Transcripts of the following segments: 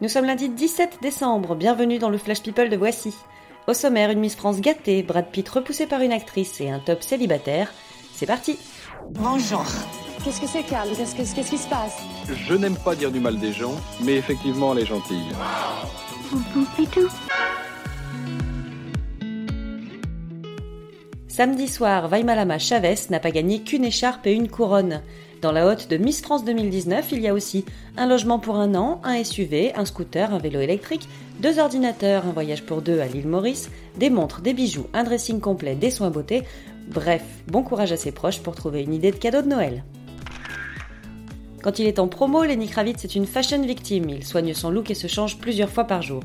Nous sommes lundi 17 décembre, bienvenue dans le Flash People de Voici. Au sommaire, une Miss France gâtée, Brad Pitt repoussé par une actrice et un top célibataire. C'est parti Bonjour. Qu'est-ce que c'est, Carl Qu'est-ce que- qu'est-ce qui se passe? Je n'aime pas dire du mal des gens, mais effectivement, elle est gentille. Samedi soir, Vaimalama Chavez n'a pas gagné qu'une écharpe et une couronne. Dans la hotte de Miss France 2019, il y a aussi un logement pour un an, un SUV, un scooter, un vélo électrique, deux ordinateurs, un voyage pour deux à l'île Maurice, des montres, des bijoux, un dressing complet, des soins beauté. Bref, bon courage à ses proches pour trouver une idée de cadeau de Noël. Quand il est en promo, Lenny Kravitz est une fashion victime. Il soigne son look et se change plusieurs fois par jour.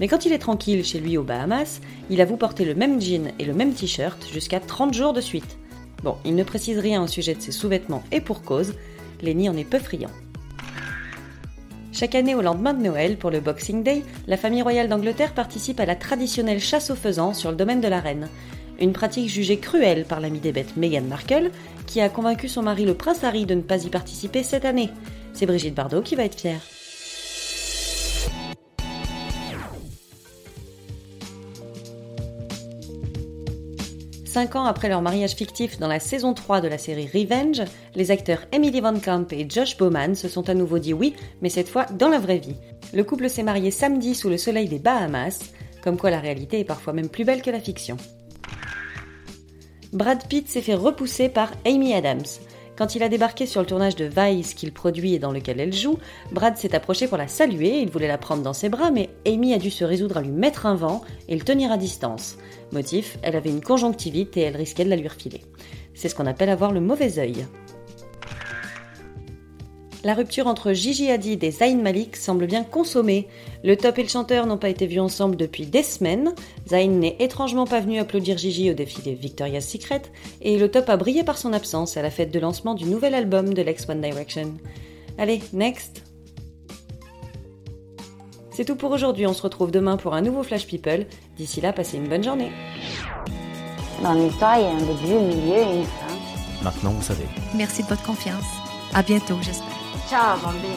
Mais quand il est tranquille chez lui aux Bahamas, il avoue porter le même jean et le même t-shirt jusqu'à 30 jours de suite. Bon, il ne précise rien au sujet de ses sous-vêtements et pour cause, Lenny en est peu friand. Chaque année au lendemain de Noël, pour le Boxing Day, la famille royale d'Angleterre participe à la traditionnelle chasse aux faisans sur le domaine de la reine. Une pratique jugée cruelle par l'ami des bêtes Meghan Markle, qui a convaincu son mari le prince Harry de ne pas y participer cette année. C'est Brigitte Bardot qui va être fière. Cinq ans après leur mariage fictif dans la saison 3 de la série Revenge, les acteurs Emily Van Camp et Josh Bowman se sont à nouveau dit oui, mais cette fois dans la vraie vie. Le couple s'est marié samedi sous le soleil des Bahamas, comme quoi la réalité est parfois même plus belle que la fiction. Brad Pitt s'est fait repousser par Amy Adams. Quand il a débarqué sur le tournage de Vice qu'il produit et dans lequel elle joue, Brad s'est approché pour la saluer, il voulait la prendre dans ses bras, mais Amy a dû se résoudre à lui mettre un vent et le tenir à distance. Motif, elle avait une conjonctivite et elle risquait de la lui refiler. C'est ce qu'on appelle avoir le mauvais œil. La rupture entre Gigi Hadid et Zayn Malik semble bien consommée. Le top et le chanteur n'ont pas été vus ensemble depuis des semaines. Zayn n'est étrangement pas venu applaudir Gigi au défilé Victoria's Secret et le top a brillé par son absence à la fête de lancement du nouvel album de l'ex One Direction. Allez, next C'est tout pour aujourd'hui, on se retrouve demain pour un nouveau Flash People. D'ici là, passez une bonne journée. Dans l'histoire, il y a un début, un milieu et une fin. Maintenant, vous savez. Merci de votre confiance. À bientôt, j'espère. Ciao, bambine.